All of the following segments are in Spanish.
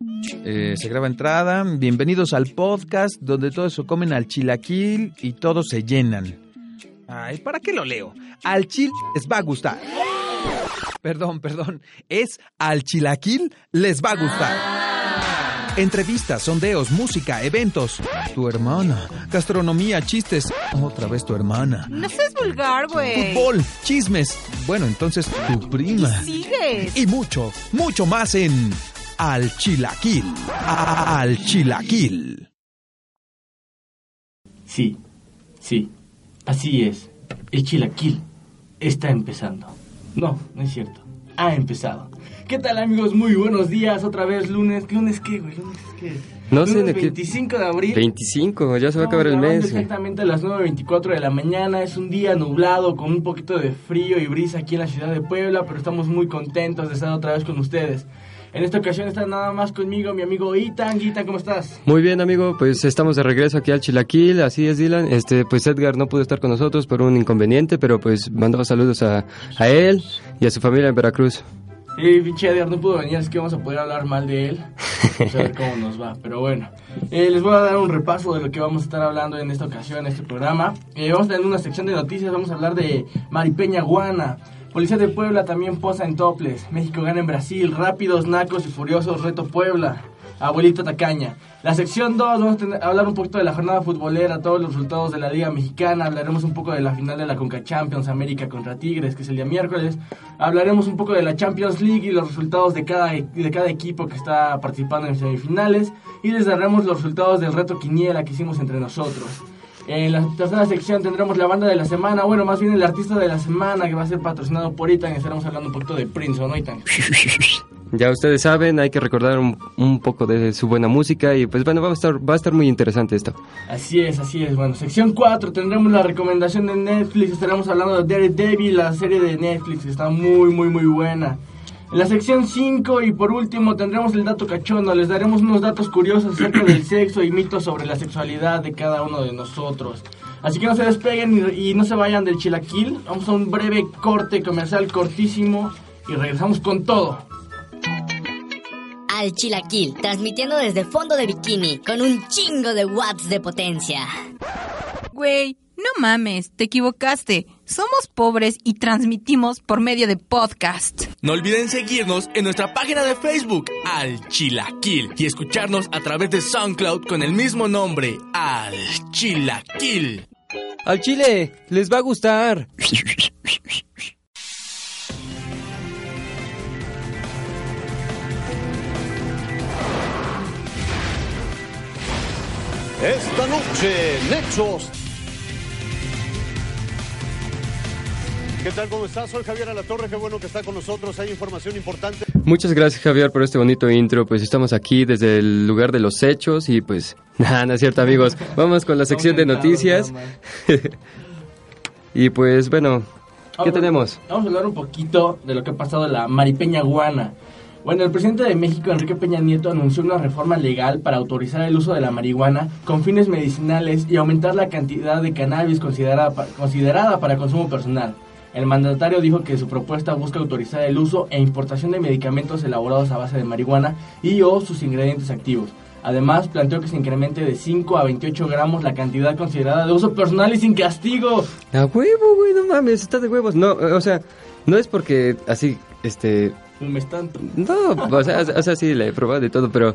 Eh, se graba entrada. Bienvenidos al podcast donde todos se comen al chilaquil y todos se llenan. Ay, ¿para qué lo leo? Al chil les va a gustar. Perdón, perdón. Es al chilaquil les va a gustar. Entrevistas, sondeos, música, eventos. Tu hermana. Gastronomía, chistes. Otra vez tu hermana. No seas vulgar, güey. Fútbol, chismes. Bueno, entonces tu prima. Sigues. Y mucho, mucho más en Al Chilaquil. Al Chilaquil. Sí, sí, así es. El chilaquil está empezando. No, no es cierto. Ha empezado. ¿Qué tal amigos? Muy buenos días. Otra vez lunes. ¿Lunes qué, güey? ¿Lunes qué? No sé Lunes de qué- 25 de abril. 25, ya se va a acabar el mes. güey. Exactamente a las 9.24 de la mañana. Es un día nublado con un poquito de frío y brisa aquí en la ciudad de Puebla, pero estamos muy contentos de estar otra vez con ustedes. En esta ocasión está nada más conmigo mi amigo Itan. Itan, ¿cómo estás? Muy bien, amigo, pues estamos de regreso aquí al Chilaquil, así es, Dylan. Este, pues Edgar no pudo estar con nosotros por un inconveniente, pero pues mandaba saludos a, a él y a su familia en Veracruz. Sí, pinche Edgar no pudo venir, así que vamos a poder hablar mal de él. Vamos a ver cómo nos va. Pero bueno, Eh, les voy a dar un repaso de lo que vamos a estar hablando en esta ocasión, en este programa. Eh, vamos a tener una sección de noticias, vamos a hablar de Maripeña Guana. Policía de Puebla también posa en toples. México gana en Brasil. Rápidos, nacos y furiosos, reto Puebla. Abuelito Tacaña. La sección 2, vamos a tener- hablar un poquito de la jornada futbolera, todos los resultados de la Liga Mexicana, hablaremos un poco de la final de la Conca Champions América contra Tigres, que es el día miércoles, hablaremos un poco de la Champions League y los resultados de cada, de cada equipo que está participando en semifinales, y les daremos los resultados del reto Quiniela que hicimos entre nosotros. En la tercera sección tendremos la banda de la semana, bueno, más bien el artista de la semana que va a ser patrocinado por Itan, estaremos hablando un poquito de Prince, ¿o no Itan? Ya ustedes saben, hay que recordar un, un poco de su buena música y pues bueno, va a estar, va a estar muy interesante esto. Así es, así es. Bueno, sección 4 tendremos la recomendación de Netflix. Estaremos hablando de Daredevil, la serie de Netflix. que Está muy, muy, muy buena. En la sección 5 y por último tendremos el dato cachondo. Les daremos unos datos curiosos acerca del sexo y mitos sobre la sexualidad de cada uno de nosotros. Así que no se despeguen y, y no se vayan del chilaquil. Vamos a un breve corte comercial cortísimo y regresamos con todo. Al Chilaquil, transmitiendo desde fondo de bikini, con un chingo de watts de potencia. Güey, no mames, te equivocaste. Somos pobres y transmitimos por medio de podcast. No olviden seguirnos en nuestra página de Facebook, Al Chilaquil, y escucharnos a través de SoundCloud con el mismo nombre, Al Chilaquil. Al Chile, les va a gustar. Esta noche, Nexos. ¿Qué tal? ¿Cómo estás? Soy Javier Alatorre. Qué bueno que está con nosotros. Hay información importante. Muchas gracias Javier por este bonito intro, pues estamos aquí desde el lugar de los hechos y pues nada, no es cierto amigos, vamos con la sección de noticias y pues bueno, ¿qué Vamos- tenemos? Vamos a hablar un poquito de lo que ha pasado en la Maripeña Guana. Bueno, el presidente de México, Enrique Peña Nieto, anunció una reforma legal para autorizar el uso de la marihuana con fines medicinales y aumentar la cantidad de cannabis considerada, considerada para consumo personal. El mandatario dijo que su propuesta busca autorizar el uso e importación de medicamentos elaborados a base de marihuana y o sus ingredientes activos. Además, planteó que se incremente de 5 a 28 gramos la cantidad considerada de uso personal y sin castigo. A huevo, güey, no mames, está de huevos. No, o sea, no es porque así, este, Fumes tanto. no, o sea, o sea, sí, le he probado de todo, pero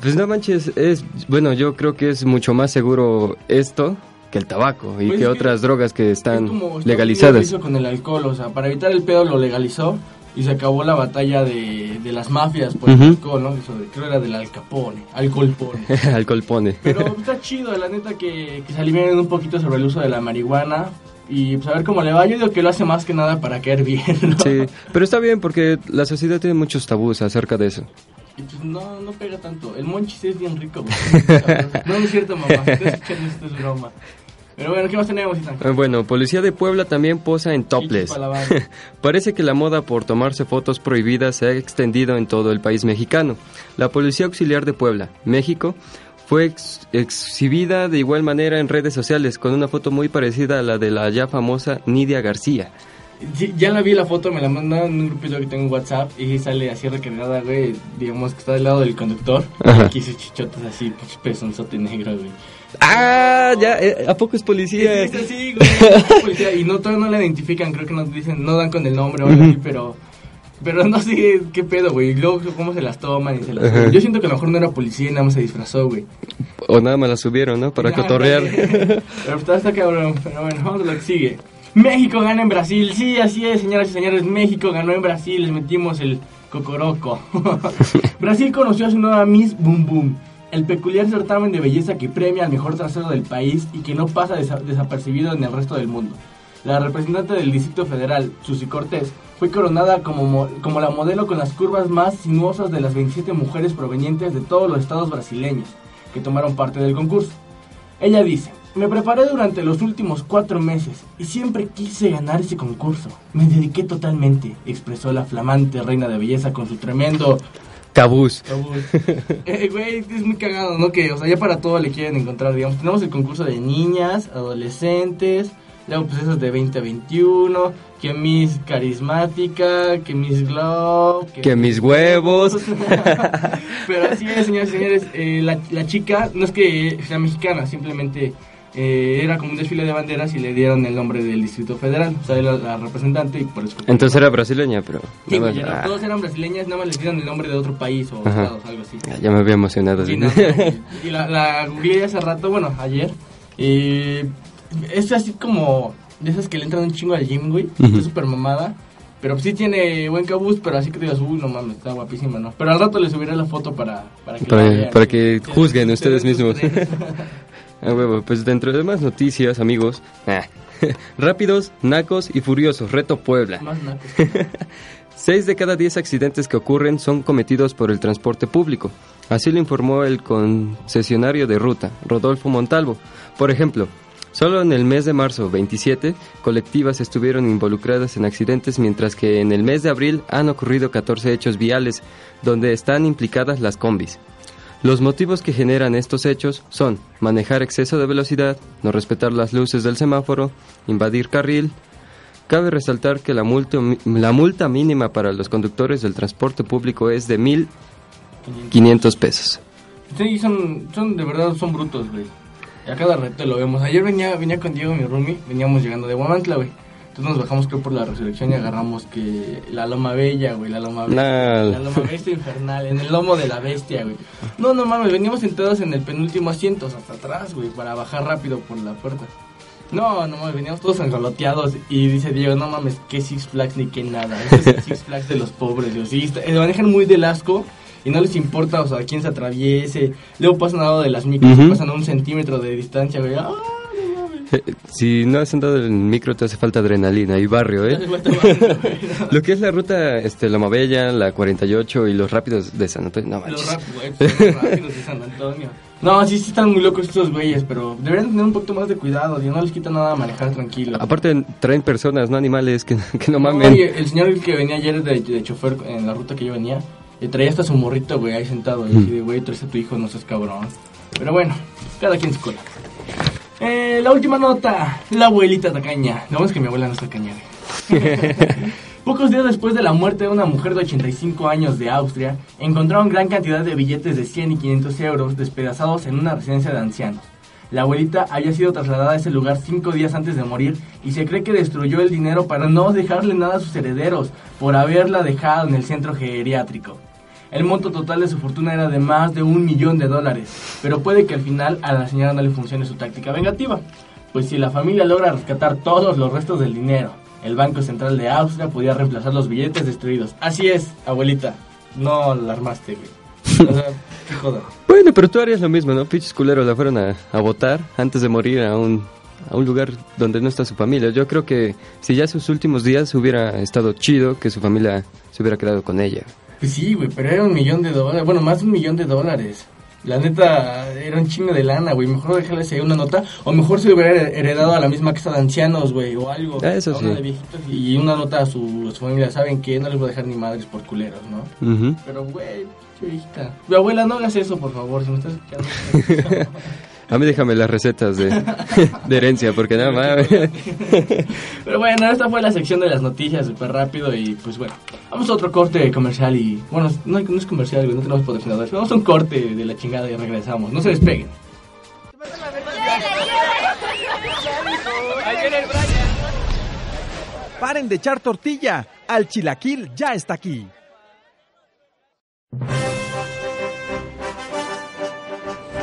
pues no manches, es, bueno, yo creo que es mucho más seguro esto que el tabaco y Pues que es que otras drogas que Es están como Estados Unidos legalizadas. hizo con el alcohol, o sea, para evitar el pedo lo legalizó y se acabó la batalla de, de las mafias por el alcohol, ¿no? Eso de- creo era del alcapone, alcoholpone. Alcohol pone. Pero está chido, la neta, que, que se alimenten un poquito sobre el uso de la marihuana y pues a ver cómo le va. Yo digo que lo hace más que nada para caer bien, ¿no? Sí, pero está bien porque la sociedad tiene muchos tabús acerca de eso. Y pues no, no pega tanto. El monchis es bien rico, güey. No, no es cierto, mamá. Estás escuchando esto, es broma. Pero bueno, ¿qué más tenemos? Eh, Bueno, Policía de Puebla también posa en topless. Parece que la moda por tomarse fotos prohibidas se ha extendido en todo el país mexicano. La Policía Auxiliar de Puebla, México, fue ex- exhibida de igual manera en redes sociales con una foto muy parecida a la de la ya famosa Nidia García. Ya la vi la foto, me la mandaron en un grupito que tengo en WhatsApp y sale así recargada, güey. Digamos que está del lado del conductor. Ajá. Y aquí sus chichotas así, pezonzote negro, güey. Ah, ya, eh, ¿a poco es policía? Sí, sí, sí, güey. es policía. Y no, todavía no la identifican, creo que nos dicen, no dan con el nombre o algo así, pero. Pero no sé qué pedo, güey. Y Luego, cómo se las toman y se las. Ajá. Yo siento que a lo mejor no era policía y nada más se disfrazó, güey. O nada más la subieron, ¿no? Para cotorrear. Pero está cabrón. Pero bueno, vamos a lo que sigue. México gana en Brasil. Sí, así es, señoras y señores. México ganó en Brasil. Les metimos el cocoroco. Brasil conoció a su nueva Miss Boom Boom. El peculiar certamen de belleza que premia al mejor trasero del país y que no pasa desa- desapercibido en el resto del mundo. La representante del Distrito Federal, Susi Cortés, fue coronada como, mo- como la modelo con las curvas más sinuosas de las 27 mujeres provenientes de todos los estados brasileños que tomaron parte del concurso. Ella dice, me preparé durante los últimos cuatro meses y siempre quise ganar ese concurso. Me dediqué totalmente, expresó la flamante reina de belleza con su tremendo... Cabús. Eh, güey, es muy cagado, ¿no? Que, o sea, ya para todo le quieren encontrar, digamos. Tenemos el concurso de niñas, adolescentes, luego pues esos de 20 a 21, que Miss Carismática, que Miss Glow, Que mis huevos. Pero así es, señores y señores, eh, la, la chica no es que sea mexicana, simplemente eh, era como un desfile de banderas y le dieron el nombre del Distrito Federal, o sea, era la representante y por eso... Entonces era brasileña, pero... Sí, ah, todos eran brasileñas, nada más les dieron el nombre de otro país o Ajá. estados, algo así. ya me había emocionado. Sí, sí. no, y la, la googleé hace rato, bueno, ayer. Y es así como de esas que le entran un chingo al gym, güey. Es súper mamada. Pero sí tiene buen cabuz, pero así que te digas, uy, no mames, está guapísima, ¿no? Pero al rato le subiré la foto para, para que Para, para que juzguen ustedes mismos. Ah, huevo, pues dentro de más noticias, amigos. ah, Rápidos, nacos y furiosos. Reto Puebla. Más nacos. Seis de cada diez accidentes que ocurren son cometidos por el transporte público. Así lo informó el concesionario de ruta, Rodolfo Montalvo. Por ejemplo, solo en el mes de marzo 27 colectivas estuvieron involucradas en accidentes, mientras que en el mes de abril han ocurrido 14 hechos viales donde están implicadas las combis. Los motivos que generan estos hechos son manejar exceso de velocidad, no respetar las luces del semáforo, invadir carril, Cabe resaltar que la multa, la multa mínima para los conductores del transporte público es de 1.500 pesos. Sí, son, son, de verdad, son brutos, güey. A cada reto lo vemos. Ayer venía, venía con Diego, mi roomie, veníamos llegando de Guamantla, güey. Entonces nos bajamos, creo, por la resurrección y agarramos que la Loma Bella, güey, la Loma Bella. La Loma Bestia infernal, en el lomo de la bestia, güey. No, no mames, veníamos sentados en el penúltimo asiento, hasta atrás, güey, para bajar rápido por la puerta. No, no mames, veníamos todos enroloteados y dice Diego, no mames, qué Six Flags ni qué nada. Ese es el Six Flags de los pobres, Dios. Sí, manejan muy del asco y no les importa, o sea, quién se atraviese. Luego pasan al lado de las micros, pasan a un centímetro de distancia, güey. ¡Ah, Si no has andado en el micro te hace falta adrenalina y barrio, ¿eh? Lo que es la ruta este, Loma Bella, la 48 y los rápidos de San Antonio, no Los manches. rap, güey, pues, los rápidos de San Antonio. No, sí, sí están muy locos estos güeyes, pero deberían tener un poquito más de cuidado, y no les quita nada manejar tranquilo. Aparte traen personas, no animales, que, que no mamen. oye, el señor que venía ayer de, de chofer en la ruta que yo venía, le traía hasta su morrito, güey, ahí sentado. Y así de, güey, traes a tu hijo, no seas cabrón. Pero bueno, cada quien su cola. Eh, la última nota, la abuelita tacaña. Lo bueno es que mi abuela no es tacaña. Pocos días después de la muerte de una mujer de 85 años de Austria, encontraron gran cantidad de billetes de 100 y 500 euros despedazados en una residencia de ancianos. La abuelita había sido trasladada a ese lugar cinco días antes de morir y se cree que destruyó el dinero para no dejarle nada a sus herederos por haberla dejado en el centro geriátrico. El monto total de su fortuna era de más de un millón de dólares, pero puede que al final a la señora no le funcione su táctica vengativa, pues si la familia logra rescatar todos los restos del dinero, el Banco Central de Austria podría reemplazar los billetes destruidos. Así es, abuelita, no la armaste, güey. O sea, qué joda. Bueno, pero tú harías lo mismo, ¿no? Pinches culeros la fueron a, a votar antes de morir a un, a un lugar donde no está su familia. Yo creo que si ya sus últimos días hubiera estado chido que su familia se hubiera quedado con ella. Pues sí, güey, pero era un millón de dólares. Bueno, más de un millón de dólares. La neta, era un chingo de lana, güey. Mejor dejarles ahí una nota. O mejor se hubiera heredado a la misma casa de ancianos, güey, o algo. Eso sí. de viejitos y una nota a su, a su familia. ¿Saben qué? No les voy a dejar ni madres por culeros, ¿no? Pero, güey, viejita. Mi abuela, no hagas eso, por favor, si me estás escuchando. A mí déjame las recetas de, de herencia, porque nada más... Pero bueno, esta fue la sección de las noticias súper rápido y pues bueno, vamos a otro corte comercial y bueno, no, no es comercial, no tenemos patrocinadores, vamos a un corte de la chingada y regresamos, no se despeguen. Paren de echar tortilla. Al chilaquil ya está aquí.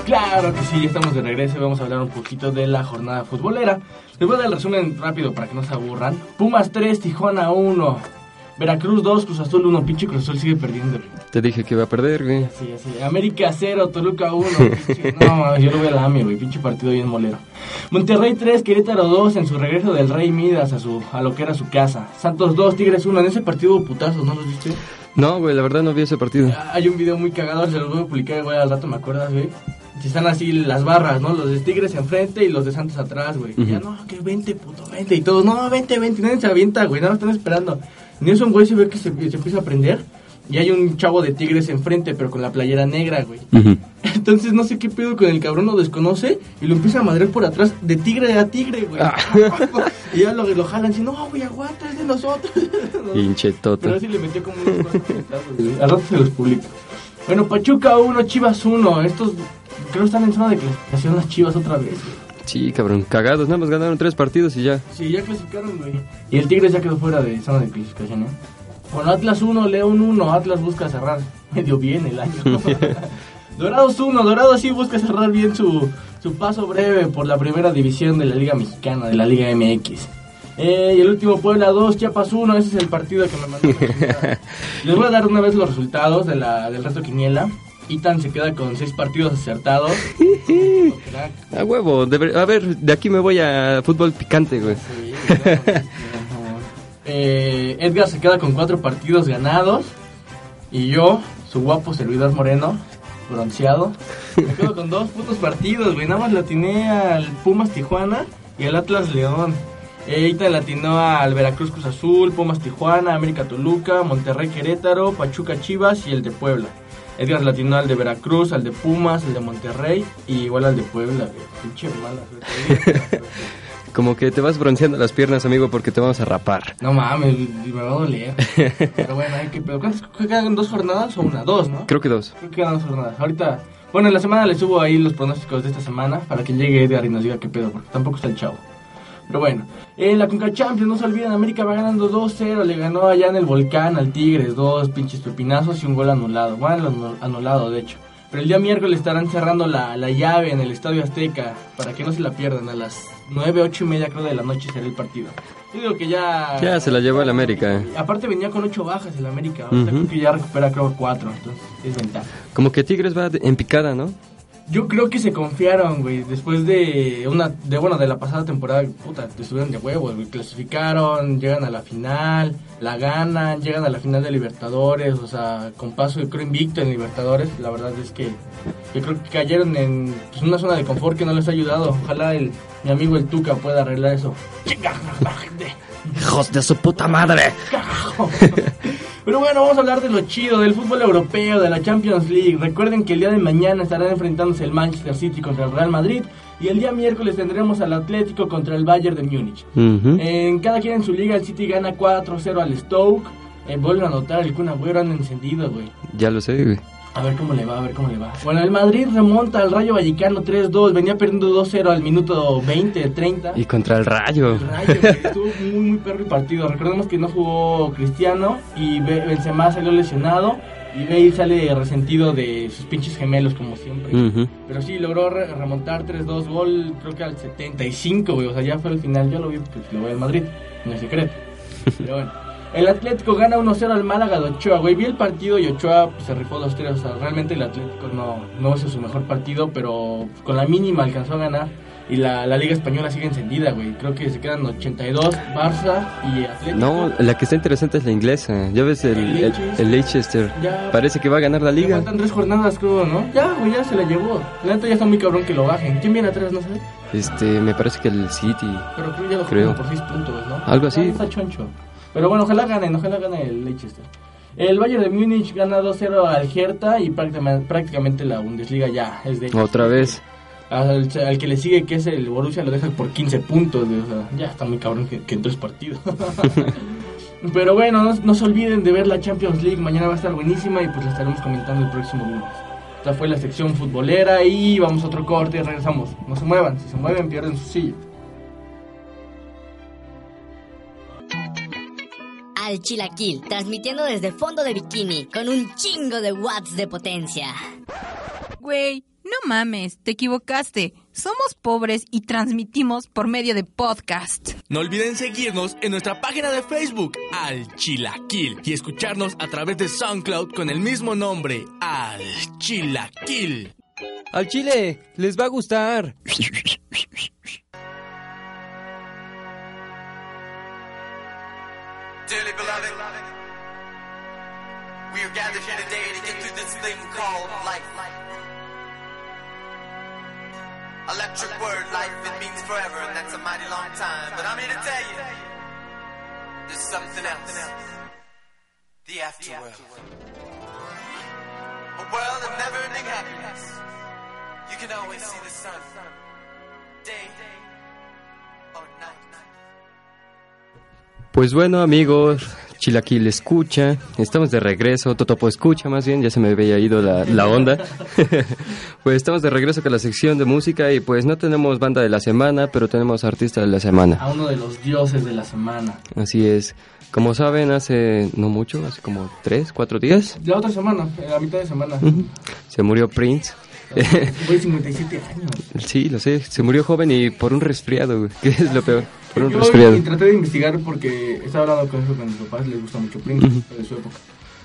Claro que sí, ya estamos de regreso y vamos a hablar un poquito de la jornada futbolera. Les voy a dar el resumen rápido para que no se aburran. Pumas 3, Tijuana 1. Veracruz 2, Cruz Azul 1. Pinche Cruz Azul sigue perdiendo. Te dije que iba a perder, güey. Sí, así. América 0, Toluca 1. no, yo lo voy a la AMI, güey. Pinche partido bien molero. Monterrey 3, Querétaro 2 en su regreso del Rey Midas a, su, a lo que era su casa. Santos 2, Tigres 1. En ese partido hubo putazos, ¿no los viste? No, güey, la verdad no vi ese partido. Hay un video muy cagado, se los voy a publicar igual al rato, ¿me acuerdas, güey? Si están así las barras, ¿no? Los de Tigres enfrente y los de Santos atrás, güey. Y Ya no, que 20, puto, 20. Y todos, no, 20, 20. Nadie se avienta, güey. Nada más están esperando. Eso un güey se ve que se, se empieza a prender. Y hay un chavo de Tigres enfrente, pero con la playera negra, güey. Entonces no sé qué pedo con el cabrón lo desconoce y lo empieza a madrear por atrás de tigre a tigre, güey. y ya lo, lo jalan así, no, güey, aguanta, es de nosotros. Pinche Pero tota. así le metió como unos cuantos. Al rato se los publico. Bueno, Pachuca 1, Chivas 1. Estos creo que están en zona de clasificación las Chivas otra vez. Sí, cabrón, cagados. Nada más ganaron tres partidos y ya. Sí, ya clasificaron, güey. Y el Tigres ya quedó fuera de zona de clasificación, ¿eh? Bueno, Atlas 1, León 1. Atlas busca cerrar medio bien el año. Dorados 1. Dorados sí busca cerrar bien su, su paso breve por la primera división de la Liga Mexicana, de la Liga MX. Eh, y el último Puebla 2, Chiapas 1. Ese es el partido que me mandó. Les voy a dar una vez los resultados de la, del reto Quiniela. Itan se queda con 6 partidos acertados. A huevo, debe- a ver, de aquí me voy a fútbol picante, güey. Sí, eh, Edgar se queda con cuatro partidos ganados. Y yo, su guapo servidor moreno, bronceado, me quedo con dos putos partidos, güey. Nada más le atiné al Pumas Tijuana y al Atlas León. Eh, Ita le atinó al Veracruz Cruz Azul, Pumas Tijuana, América Toluca, Monterrey Querétaro, Pachuca Chivas y el de Puebla. Edgar atinó al de Veracruz, al de Pumas, al de Monterrey y igual al de Puebla. Pinche mala suerte. Como que te vas bronceando las piernas, amigo, porque te vamos a rapar. No mames, me va a doler. Pero bueno, hay que pedo. ¿Cuántas quedan dos jornadas o una? Dos, ¿no? Creo que dos. Creo que quedan dos jornadas. Ahorita, bueno, en la semana les subo ahí los pronósticos de esta semana para que llegue Edgar y nos diga qué pedo, porque tampoco está el chavo. Pero bueno, en la Conca Champions, no se olviden, América va ganando 2-0, le ganó allá en el Volcán al Tigres, dos pinches pepinazos y un gol anulado. Bueno, anu- anulado, de hecho. Pero el día miércoles estarán cerrando la, la llave en el Estadio Azteca para que no se la pierdan. A las 9, 8 y media creo de la noche será el partido. Yo digo que ya... Ya se la llevó el América. Aparte venía con 8 bajas el América. Ujú. creo que ya recupera creo 4, entonces es ventaja. Como que Tigres va en picada, ¿no? Yo creo que se confiaron, güey, después de una, de bueno, de la pasada temporada, puta, estuvieron de huevos, güey, clasificaron, llegan a la final, la ganan, llegan a la final de Libertadores, o sea, con paso yo creo invicto en Libertadores, la verdad es que yo creo que cayeron en pues, una zona de confort que no les ha ayudado, ojalá el, mi amigo el Tuca pueda arreglar eso. ¡Hijos de su puta madre! Pero bueno, vamos a hablar de lo chido, del fútbol europeo, de la Champions League. Recuerden que el día de mañana estarán enfrentándose el Manchester City contra el Real Madrid. Y el día miércoles tendremos al Atlético contra el Bayern de Múnich. En cada quien en su liga, el City gana 4-0 al Stoke. Eh, vuelven a anotar el Kun Agüero, han encendido, güey. Ya lo sé, güey. A ver cómo le va, a ver cómo le va. Bueno, el Madrid remonta al Rayo Vallecano 3-2. Venía perdiendo 2-0 al minuto 20, 30. Y contra el rayo. El Rayo, estuvo muy, muy perro el partido. Recordemos que no jugó Cristiano y Be- Benzema salió lesionado y Bale sale resentido de sus pinches gemelos como siempre. Ujú. Pero sí, logró re- remontar 3-2 gol, creo que al 75, güey. O sea, ya fue el final. Yo lo vi porque lo voy al Madrid, no es secreto. Pero bueno. El Atlético gana 1-0 al Málaga de Ochoa, güey. Vi el partido y Ochoa pues, se rifó 2-3. O sea, realmente el Atlético no, no hizo su mejor partido, pero con la mínima alcanzó a ganar. Y la, la Liga Española sigue encendida, güey. Creo que se quedan 82, Barça y Atlético. No, la que está interesante es la inglesa. Ya ves el, el, el Leicester. Ya. Parece que va a ganar la liga. faltan tres jornadas, creo, ¿no? Ya, güey, ya se la llevó. La neta ya está muy cabrón que lo bajen. ¿Quién viene atrás, no sé? Este, me parece que el City. Pero creo ya lo Creo. por 6 puntos, ¿no? Algo así. Ya está choncho. Pero bueno, ojalá ganen, ojalá gane el Leicester. El Bayern de Múnich gana 2-0 al Hertha y prácticamente, la Bundesliga ya es de. Otra vez. Al, al que le sigue, que es el Borussia, lo deja por 15 puntos. O sea, ya está muy cabrón que, que en tres partidos. Pero bueno, no, no se olviden de ver la Champions League. Mañana va a estar buenísima y pues la estaremos comentando el próximo lunes. Esta fue la sección futbolera y vamos a otro corte y regresamos. No se muevan, si se mueven pierden su silla. Al Chilaquil, transmitiendo desde fondo de bikini, con un chingo de watts de potencia. Güey, no mames, te equivocaste. Somos pobres y transmitimos por medio de podcast. No olviden seguirnos en nuestra página de Facebook, Al Chilaquil, y escucharnos a través de SoundCloud con el mismo nombre, Al Chilaquil. Al chile, les va a gustar. Dearly beloved, we are gathered here today to get through this thing called life. Electric word, life, it means forever, and that's a mighty long time. But I'm here to tell you, there's something else. The afterworld. A world of never-ending happiness. You can always see the sun. Day or night. Pues bueno, amigos, Chilaquil escucha, estamos de regreso, Totopo escucha más bien, ya se me había ido la, la onda. pues estamos de regreso con la sección de música y pues no tenemos banda de la semana, pero tenemos artista de la semana. A uno de los dioses de la semana. Así es. Como saben, hace no mucho, hace como tres, cuatro días, La otra semana, la mitad de semana. se murió Prince. Fue 57 años. sí, lo sé, se murió joven y por un resfriado, que es lo peor, Yo resfriado. traté de investigar porque estaba hablando con eso con mis papás, les gusta mucho Prince de su época.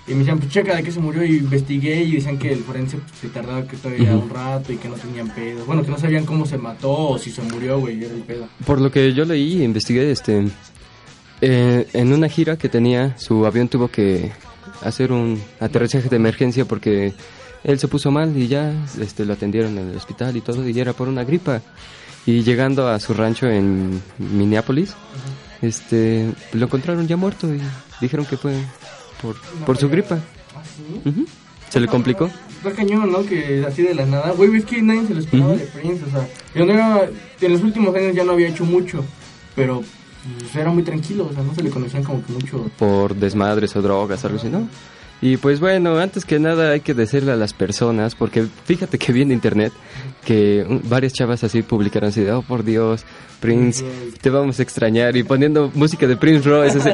Y me decían, pues checa de qué se murió y investigué y decían que el forense pues, se tardaba que todavía un rato y que no tenían pedo. Bueno, que no sabían cómo se mató o si se murió, güey, era el pedo. Por lo que yo leí e investigué, este, eh, en una gira que tenía, su avión tuvo que hacer un aterrizaje de emergencia porque él se puso mal y ya este, lo atendieron en el hospital y todo, y era por una gripa. Y llegando a su rancho en Minneapolis, este, lo encontraron ya muerto y dijeron que fue por, por su gripa. ¿Ah, sí? Se le complicó. Está cañón, ¿no? Que así de la nada. Güey, es que nadie se lo esperaba de Prince, o sea. yo no era- en los últimos años ya no había hecho mucho, pero pues, era muy tranquilo, o sea, no se le conocían como que mucho. por desmadres o drogas, algo así, ¿no? Y pues bueno, antes que nada hay que decirle a las personas, porque fíjate que vi en internet que varias chavas así publicaron así, de, oh por Dios, Prince, te vamos a extrañar, y poniendo música de Prince Royce, así,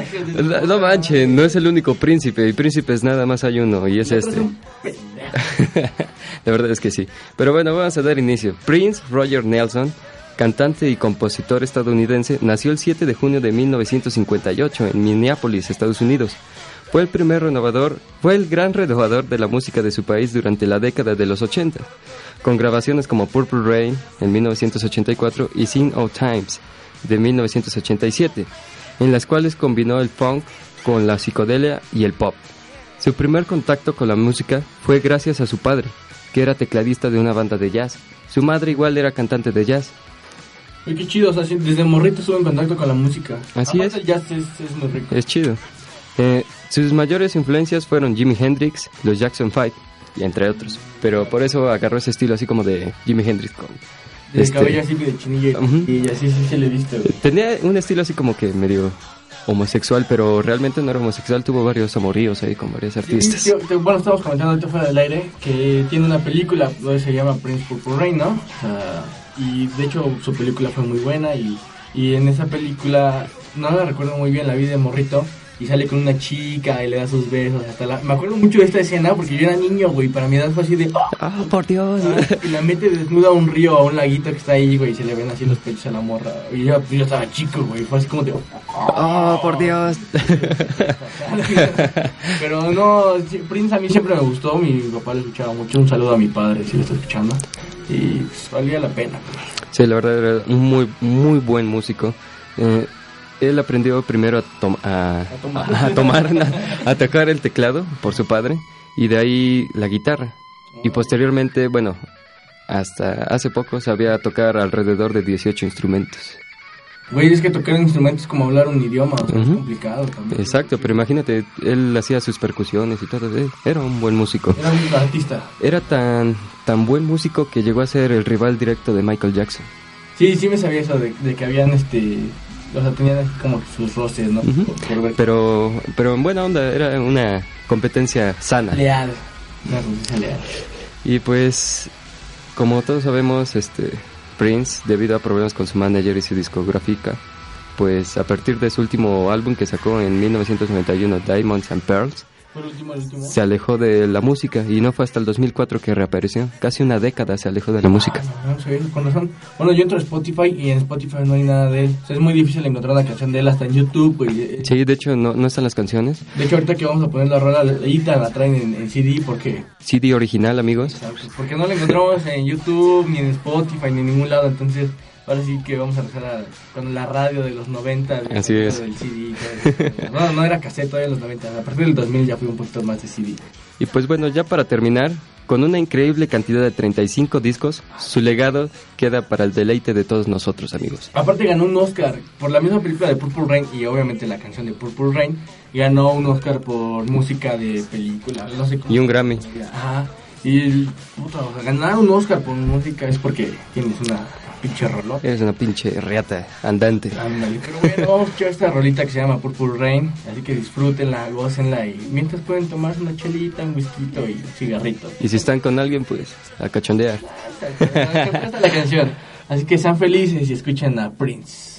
no, manchen, no es el único príncipe, y príncipes nada más hay uno, y es este. La verdad es que sí. Pero bueno, vamos a dar inicio. Prince Roger Nelson, cantante y compositor estadounidense, nació el 7 de junio de 1958 en Minneapolis, Estados Unidos. Fue el primer renovador, fue el gran renovador de la música de su país durante la década de los 80, con grabaciones como Purple Rain en 1984 y Sing of Times de 1987, en las cuales combinó el funk con la psicodelia y el pop. Su primer contacto con la música fue gracias a su padre, que era tecladista de una banda de jazz. Su madre igual era cantante de jazz. Qué chido, o sea, desde morrito estuve en contacto con la música. Así Aparte, es. el jazz es, es muy rico. Es chido. Eh, sus mayores influencias fueron Jimi Hendrix, los Jackson 5 y entre otros. Pero por eso agarró ese estilo así como de Jimi Hendrix. Con, De este, cabello así de chinilla Ujú. y así sí se le viste, güey. Tenía un estilo así como que medio homosexual, pero realmente no era homosexual. Tuvo varios amoríos ahí con varios artistas. Sí, sí, bueno, estamos comentando ahorita fuera del aire que tiene una película donde se llama Prince Purple Rain, ¿no? Sea, y de hecho su película fue muy buena y, y en esa película, no la recuerdo muy bien, la vi de morrito y sale con una chica y le da sus besos. Hasta la, me acuerdo mucho de esta escena porque yo era niño, güey, para mi edad fue así de... ¡ah! Ah, por Dios. y la mete desnuda a un río, a un laguito que está ahí, güey, y se le ven así los pechos a la morra. Y yo, yo estaba chico, güey, fue así como de... Oh, por Dios. Pero no, Prince a mí siempre me gustó, mi papá le escuchaba mucho, un saludo a mi padre si lo está escuchando. Y pues, valía la pena. Sí, la verdad era un muy, muy buen músico. Eh, él aprendió primero a, a, tomar. a- tomar, a, tocar el teclado por su padre y de ahí la guitarra. Y posteriormente, bueno, hasta hace poco sabía tocar alrededor de 18 instrumentos. Güey, es que tocar un instrumento es como hablar un idioma, o sea, es complicado también. Exacto, pero imagínate, él hacía sus percusiones y todo, eh, era un buen músico. Era un artista. Era tan, tan buen músico que llegó a ser el rival directo de Michael Jackson. Sí, sí me sabía eso de, de que habían este. O sea, tenían como que sus roces, ¿no? Ujú. por, por ver. Pero, pero en buena onda, era una competencia sana. Leal. Una competencia leal. Y pues, como todos sabemos, este Prince, debido a problemas con su manager y su discográfica, pues a partir de su último álbum que sacó en 1991, Diamonds and Pearls, el último, el último. se alejó de la música y no fue hasta el 2004 que reapareció. Casi una década se alejó de la música. Ah, con razón. Bueno, yo entro a Spotify y en Spotify no hay nada de él. O sea, es muy difícil encontrar una canción de él hasta en YouTube. Eh, Sí, de hecho no, no están las canciones. De hecho, ahorita que vamos a poner la rola, ahorita la traen en, en CD porque, CD original, amigos. porque no la encontramos en YouTube, ni en Spotify, ni en ningún lado. Entonces, ahora sí que vamos a empezar a, con la radio de los 90. de- Así es. del CD. No, no era cassette todavía en los 90. A partir del 2000 ya fue un poquito más de CD. Y pues bueno, ya para terminar, con una increíble cantidad de 35 discos, su legado queda para el deleite de todos nosotros, amigos. Aparte ganó un Oscar por la misma película de Purple Rain y obviamente la canción de Purple Rain. Ganó un Oscar por música de película, no sé cómo. Y un Grammy. Ajá. Y puta, o sea, ganar un Oscar por música es porque tienes una pinche rolota. Eres una pinche reata andante. Ándale, pero bueno, vamos a escuchar esta rolita que se llama Purple Rain, así que disfrútenla, gócenla y mientras pueden tomarse una chelita, un whisky y un cigarrito. Y si están con alguien, pues a cachondear. La canción. Así que sean felices y escuchen a Prince.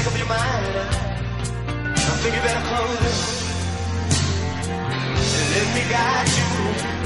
Make up your mind. I think you better close it let me guide you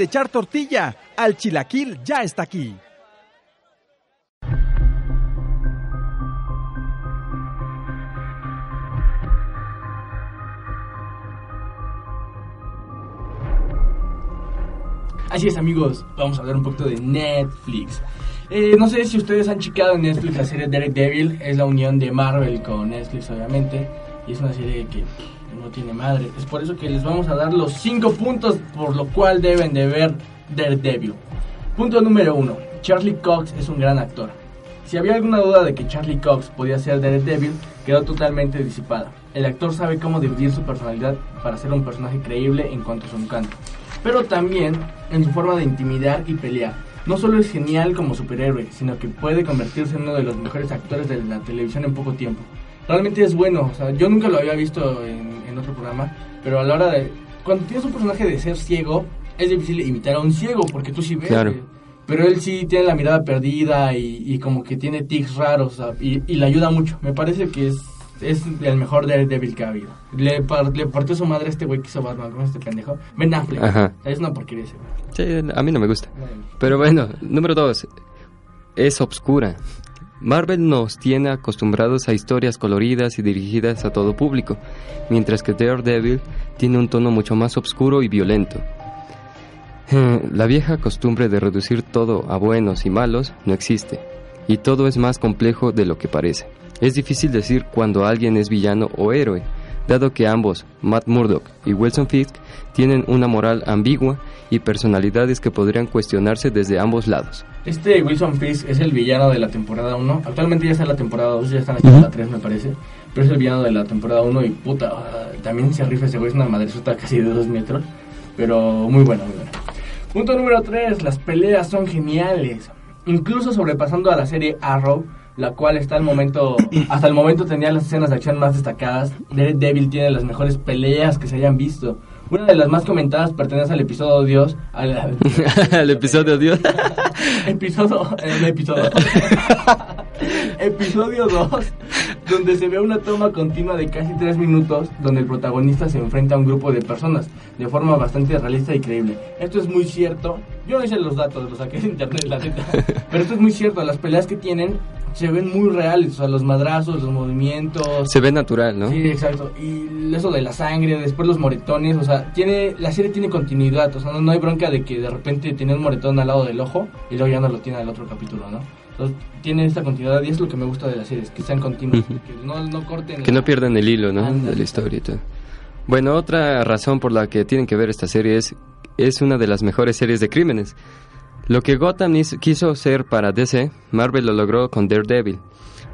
de echar tortilla. Al chilaquil ya está aquí. Así es, amigos, vamos a hablar un poquito de Netflix. Eh, no sé si ustedes han checado en Netflix la serie Daredevil, es la unión de Marvel con Netflix, obviamente, y es una serie que no tiene madre. Es por eso que les vamos a dar los 5 puntos por lo cual deben de ver Daredevil. Punto número 1. Charlie Cox es un gran actor. Si había alguna duda de que Charlie Cox podía ser Daredevil, quedó totalmente disipada. El actor sabe cómo dividir su personalidad para ser un personaje creíble en cuanto a su encanto, pero también en su forma de intimidar y pelear. No solo es genial como superhéroe, sino que puede convertirse en uno de los mejores actores de la televisión en poco tiempo. Realmente es bueno, o sea, yo nunca lo había visto en, en otro programa, pero a la hora de... Cuando tienes un personaje de ser ciego, es difícil imitar a un ciego, porque tú sí ves. Claro. pero él sí tiene la mirada perdida y, y como que tiene tics raros y, y le ayuda mucho. Me parece que es, es el mejor Daredevil que ha habido. Le, par- le partió su madre a este güey que hizo Batman, ¿cómo es este pendejo? Ben Affleck. Ajá. Es una porquería ese güey. Sí, a mí no me gusta. Pero bueno, número dos, es obscura. Marvel nos tiene acostumbrados a historias coloridas y dirigidas a todo público, mientras que Daredevil tiene un tono mucho más oscuro y violento. Eh, La vieja costumbre de reducir todo a buenos y malos no existe, y todo es más complejo de lo que parece. Es difícil decir cuando alguien es villano o héroe, dado que ambos, Matt Murdock y Wilson Fisk, tienen una moral ambigua y personalidades que podrían cuestionarse desde ambos lados. Este Wilson Fisk es el villano de la temporada 1. Actualmente ya está en la temporada 2, ya están aquí en la 3 me parece. Pero es el villano de la temporada 1 y puta, ah, también se rifa ese güey, es una madresota casi de 2 metros. Pero muy buena, muy buena. Punto número 3, las peleas son geniales. Incluso sobrepasando a la serie Arrow, la cual está al momento, hasta el momento tenía las escenas de acción más destacadas. Daredevil tiene las mejores peleas que se hayan visto. Una de las más comentadas pertenece al episodio Dios, al, el episodio Dios. episodio, el episodio, episodio 2, donde se ve una toma continua de casi 3 minutos, donde el protagonista se enfrenta a un grupo de personas de forma bastante realista y creíble. Esto es muy cierto. Yo no hice los datos, los saqué de internet, la neta. Pero esto es muy cierto. Las peleas que tienen se ven muy reales. O sea, los madrazos, los movimientos. Se ve natural, ¿no? Sí, exacto. Y eso de la sangre, después los moretones, o sea, tiene la serie tiene continuidad, o sea, no, no hay bronca de que de repente tiene un moretón al lado del ojo y luego ya no lo tiene al otro capítulo, ¿no? Entonces, tiene esta continuidad y es lo que me gusta de las series, que sean continuas, que no, no corten. Que no pierdan el hilo, ¿no? Ándale. De la. Bueno, otra razón por la que tienen que ver esta serie es, es una de las mejores series de crímenes. Lo que Gotham quiso ser para DC, Marvel lo logró con Daredevil,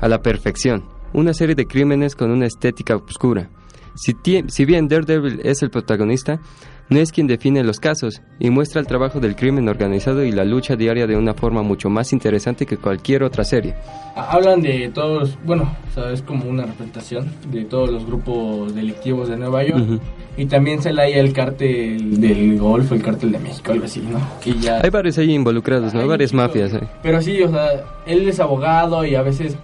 a la perfección. Una serie de crímenes con una estética oscura. Si, si bien Daredevil es el protagonista, no es quien define los casos y muestra el trabajo del crimen organizado y la lucha diaria de una forma mucho más interesante que cualquier otra serie. Hablan de todos, bueno, o sea, es como una representación de todos los grupos delictivos de Nueva York. Ujú. Y también sale ahí el cártel del Golfo, el cártel de México, algo así, ¿no? Que ya... Hay varios ahí involucrados, ¿no? Hay Varias mafias. ahí. Pero sí, o sea, él es abogado y a veces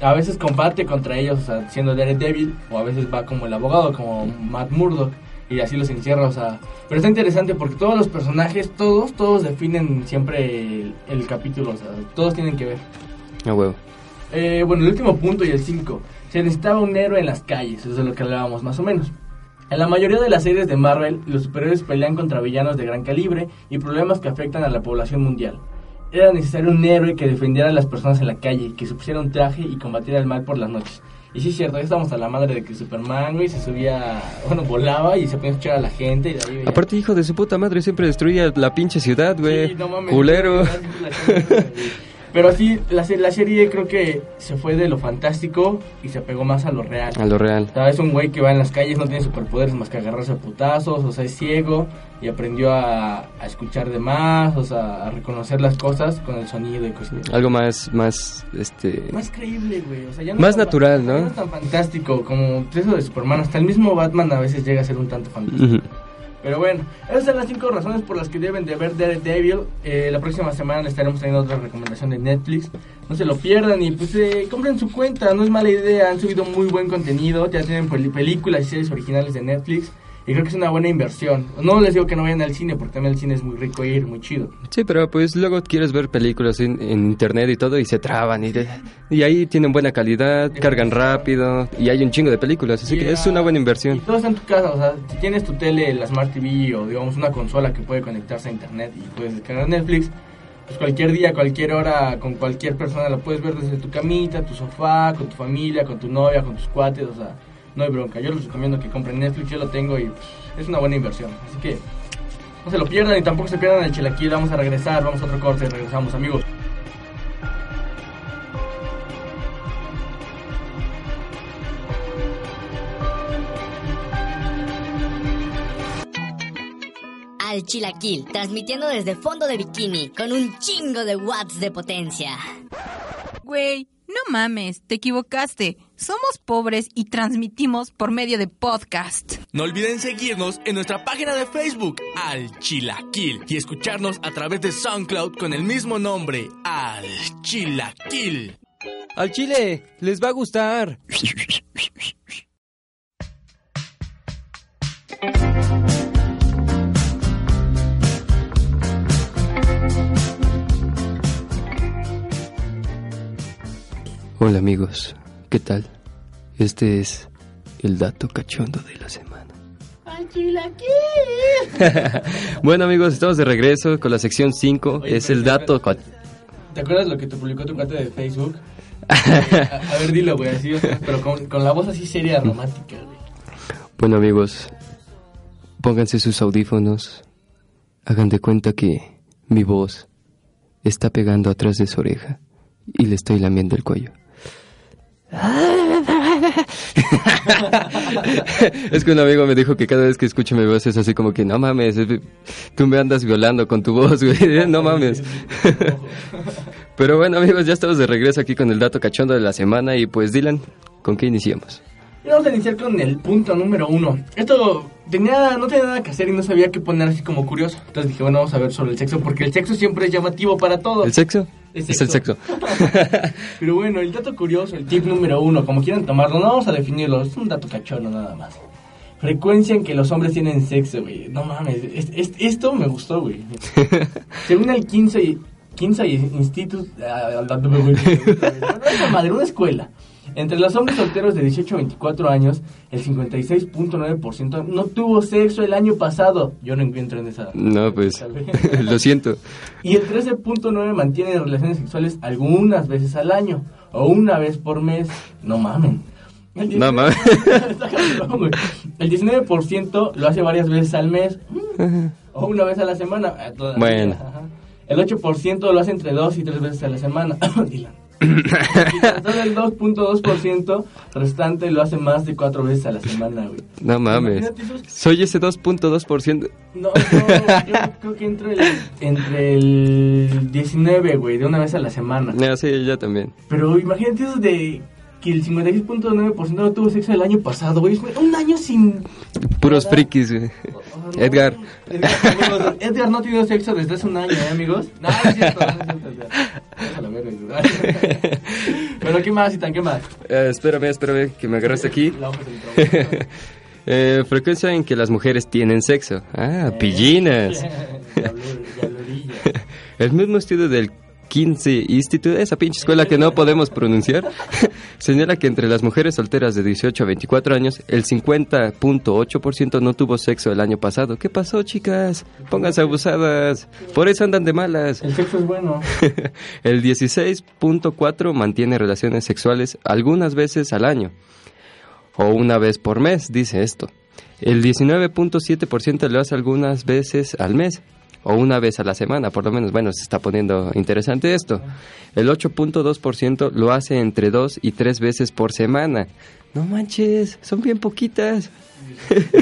a veces combate contra ellos, o sea, siendo Daredevil, o a veces va como el abogado, como Matt Murdock, y así los encierra, o sea. Pero está interesante porque todos los personajes, todos, todos definen siempre el, el capítulo, o sea, todos tienen que ver. A huevo. Eh, bueno, el último punto y el 5. Se necesitaba un héroe en las calles, eso es de lo que hablábamos más o menos. En la mayoría de las series de Marvel, los superhéroes pelean contra villanos de gran calibre y problemas que afectan a la población mundial. Era necesario un héroe que defendiera a las personas en la calle, que se pusiera un traje y combatiera el mal por las noches. Y sí es cierto, ya estábamos a la madre de que Superman, güey, se subía, bueno, volaba y se ponía a escuchar a la gente y de ahí Aparte, hijo de su puta madre, siempre destruía la pinche ciudad, güey. Sí, no mames, Culero. Pero sí, la, la serie creo que se fue de lo fantástico y se pegó más a lo real. A lo real. O sea, es un güey que va en las calles, no tiene superpoderes más que agarrarse a putazos, o sea, es ciego y aprendió a, a escuchar de más, o sea, a reconocer las cosas con el sonido y cosas. Algo más, más, este... Más creíble, güey. O sea, ya no Más tan natural, ¿no? ya es tan fantástico como eso de Superman. Hasta el mismo Batman a veces llega a ser un tanto fantástico. Pero bueno, esas son las cinco razones por las que deben de ver Daredevil. Eh, la próxima semana les estaremos trayendo otra recomendación de Netflix. No se lo pierdan y pues eh, compren su cuenta, no es mala idea. Han subido muy buen contenido, ya tienen películas y series originales de Netflix. Y creo que es una buena inversión. No les digo que no vayan al cine, porque también el cine es muy rico ir, muy chido. Sí, pero pues luego quieres ver películas en, en internet y todo y se traban y, de- y ahí tienen buena calidad, cargan rápido y hay un chingo de películas, así que es una buena Y inversión. todo está en tu casa, o sea, si tienes tu tele, la Smart TV o digamos una consola que puede conectarse a internet y puedes descargar Netflix, pues cualquier día, cualquier hora, con cualquier persona lo puedes ver desde tu camita, tu sofá, con tu familia, con tu novia, con tus cuates, o sea, no hay bronca. Yo les recomiendo que compren Netflix, yo lo tengo y pues, es una buena inversión. Así que no se lo pierdan y tampoco se pierdan el chilaquil, vamos a regresar, vamos a otro corte y regresamos amigos. Al Chilaquil, transmitiendo desde fondo de bikini con un chingo de watts de potencia. Güey, no mames, te equivocaste. Somos pobres y transmitimos por medio de podcast. No olviden seguirnos en nuestra página de Facebook, Al Chilaquil, y escucharnos a través de SoundCloud con el mismo nombre, Al Chilaquil. Al chile, les va a gustar. Hola amigos, ¿qué tal? Este es el dato cachondo de la semana. bueno amigos, estamos de regreso con la sección 5, Oye, es el dato... ¿Te acuerdas lo que te publicó tu cuenta de Facebook? a, a ver, dilo, güey, así, pero con, con la voz así seria, romántica, güey. Bueno amigos, pónganse sus audífonos, hagan de cuenta que mi voz está pegando atrás de su oreja y le estoy lamiendo el cuello. es que un amigo me dijo que cada vez que escucho mi voz es así como que no mames, es- tú me andas violando con tu voz, no mames. Pero bueno amigos, ya estamos de regreso aquí con el dato cachondo de la semana y pues Dylan, ¿con qué iniciamos? Y vamos a iniciar con el punto número uno. Esto tenía, no tenía nada que hacer y no sabía qué poner así como curioso. Entonces dije, bueno, vamos a ver sobre el sexo, porque el sexo siempre es llamativo para todos. ¿El sexo? Es Es el sexo. Pero bueno, el dato curioso, el tip número uno, como quieran tomarlo, no vamos a definirlo, es un dato cachono nada más. Frecuencia en que los hombres tienen sexo, güey. No mames, es- es- esto me gustó, güey. Según el 15, 15 Institute... ah, ah, esa madre, una escuela. Entre los hombres solteros de 18 a 24 años, el 56.9% no tuvo sexo el año pasado. Yo no encuentro en esa... No, pues lo siento. Y el 13.9 mantiene relaciones sexuales algunas veces al año o una vez por mes. No mamen. El No 19 mames. El 19% lo hace varias veces al mes o una vez a la semana. Ah, Bueno. El 8% lo hace entre dos y tres veces a la semana. Dylan. Y tan solo el 2.2% restante lo hace más de cuatro veces a la semana, güey. No mames. Soy ese 2.2%. no, no, yo creo que entre el, entre el 19, güey, de una vez a la semana. No, sí, yo también. Pero imagínate eso de que el 56.9% no tuvo sexo el año pasado, güey. Un año sin... Puros frikis, güey. o no- Edgar. Edgar, amigos, Edgar no ha tenido sexo desde hace un año, ¿eh, amigos? No, no es cierto, no es cierto, Edgar. Pero, ¿qué más, Itan? ¿Qué más? Eh, espérame, espérame, que me agarraste aquí. Eh, frecuencia en que las mujeres tienen sexo. Ah, pillinas. El mismo estudio del 15 Institute, esa pinche escuela que no podemos pronunciar, señala que entre las mujeres solteras de 18 a 24 años, el 50.8% no tuvo sexo el año pasado. ¿Qué pasó, chicas? Pónganse abusadas. Por eso andan de malas. El sexo es bueno. El 16.4 mantiene relaciones sexuales algunas veces al año o una vez por mes, dice esto. El 19.7% lo hace algunas veces al mes o una vez a la semana, por lo menos. Bueno, se está poniendo interesante esto. El 8.2% lo hace entre dos y tres veces por semana. No manches, son bien poquitas.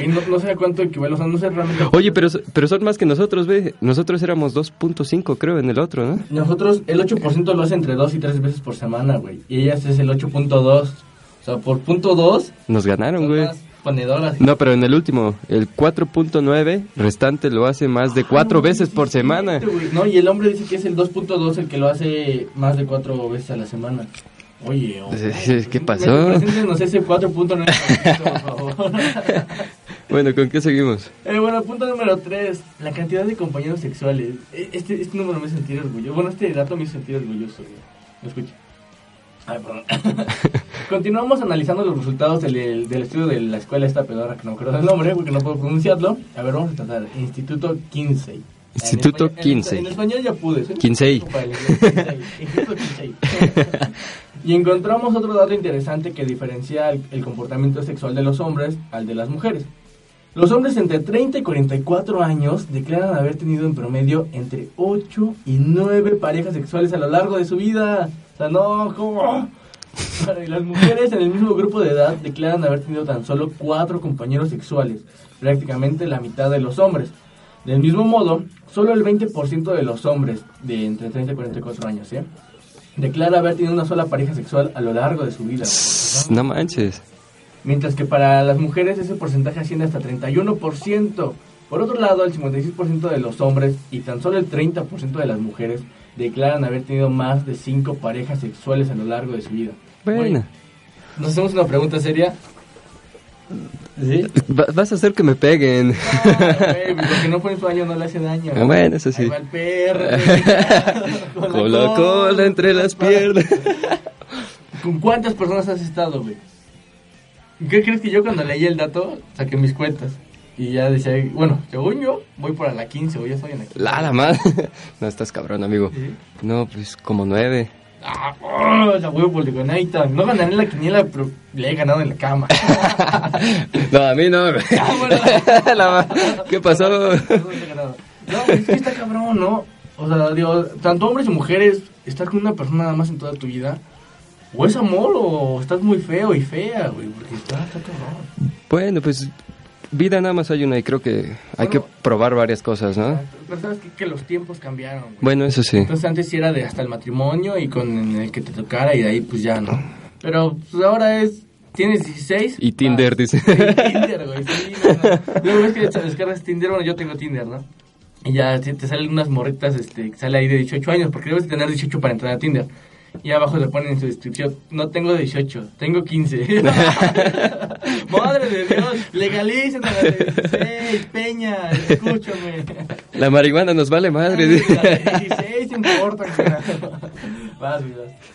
No, no sé a cuánto equivale, o sea, no sé realmente. Oye, pero, pero son más que nosotros, ve. Nosotros éramos 2.5, creo, en el otro, ¿no? Nosotros, el 8% lo hace entre 2 y 3 veces por semana, güey. Y ellas es el 8.2. O sea, por punto 2, Nos ganaron, güey. más No, pero en el último, el 4.9 restante lo hace más de cuatro Ah, veces sí, por sí, semana. No, y el hombre dice que es el 2.2 el que lo hace más de 4 veces a la semana. Oye, oh, ¿Qué pasó? Preséntenos ese 4.9, por favor. Bueno, ¿con qué seguimos? Eh, bueno, punto número 3. La cantidad de compañeros sexuales. Eh, Este, este número me sentir orgulloso. Bueno, este dato me hace sentir orgulloso. Lo escucho. Ay, perdón. Continuamos analizando los resultados del, del estudio de la escuela esta pedora, que no me acuerdo del nombre, porque no puedo pronunciarlo. A ver, vamos a tratar. Instituto Kinsey. Instituto En español- en- Kinsey. En, español ya pude. el inglés, Kinsey. Instituto Kinsey. y encontramos otro dato interesante que diferencia el, el comportamiento sexual de los hombres al de las mujeres. Los hombres entre 30 y 44 años declaran haber tenido en promedio entre 8 y 9 parejas sexuales a lo largo de su vida. O sea, no, ¿cómo? Y las mujeres en el mismo grupo de edad declaran haber tenido tan solo 4 compañeros sexuales, prácticamente la mitad de los hombres. Del mismo modo, solo el 20% de los hombres de entre 30 y 44 años, ¿eh? Declara haber tenido una sola pareja sexual a lo largo de su vida. ¿no? No manches. Mientras que para las mujeres ese porcentaje asciende hasta 31%. Por otro lado, el 56% de los hombres y tan solo el 30% de las mujeres declaran haber tenido más de 5 parejas sexuales a lo largo de su vida. Bueno. Güey, ¿Nos hacemos una pregunta seria? ¿Sí? Va- vas a hacer que me peguen. Ah, güey, lo que no fue en su año no le hace daño. Ah, bueno, eso sí. Ahí va el perro. Con la cola entre las piernas. ¿Con cuántas personas has estado, güey? ¿Qué crees que yo cuando leí el dato saqué mis cuentas? Y ya decía, bueno, según yo, voy para la 15 o ya estoy en la 15. La la madre. No estás cabrón, amigo. ¿Sí? No, pues como nueve. Ah, oh, la huevo poligonita. No ganaré en la quiniela, pero le he ganado en la cama. No, a mí no. La ¿Qué pasó? No, es que está cabrón, ¿no? O sea, digo, tanto hombres y mujeres, estar con una persona nada más en toda tu vida, o es amor o estás muy feo y fea, güey, porque está, está cabrón. Bueno, pues vida nada más hay una y creo que hay que probar varias cosas, ¿no? Pero sabes que, que los tiempos cambiaron, güey. Bueno, eso sí. Entonces antes sí era de hasta el matrimonio y con el que te tocara y de ahí pues ya, ¿no? Pero pues ahora es, tienes 16. Y Tinder, vas. dice. Sí, Tinder, güey, sí, no, no. Luego ves que descargas Tinder, bueno, yo tengo Tinder, ¿no? Y ya te te salen unas morritas, este, que sale ahí de 18 años, porque debes tener 18 para entrar a Tinder. Y abajo le ponen en su descripción, no tengo 18, tengo 15. Madre de Dios, legalicen a la de 16, Peña, escúchame. La marihuana nos vale madre. De 16 importa. Vas.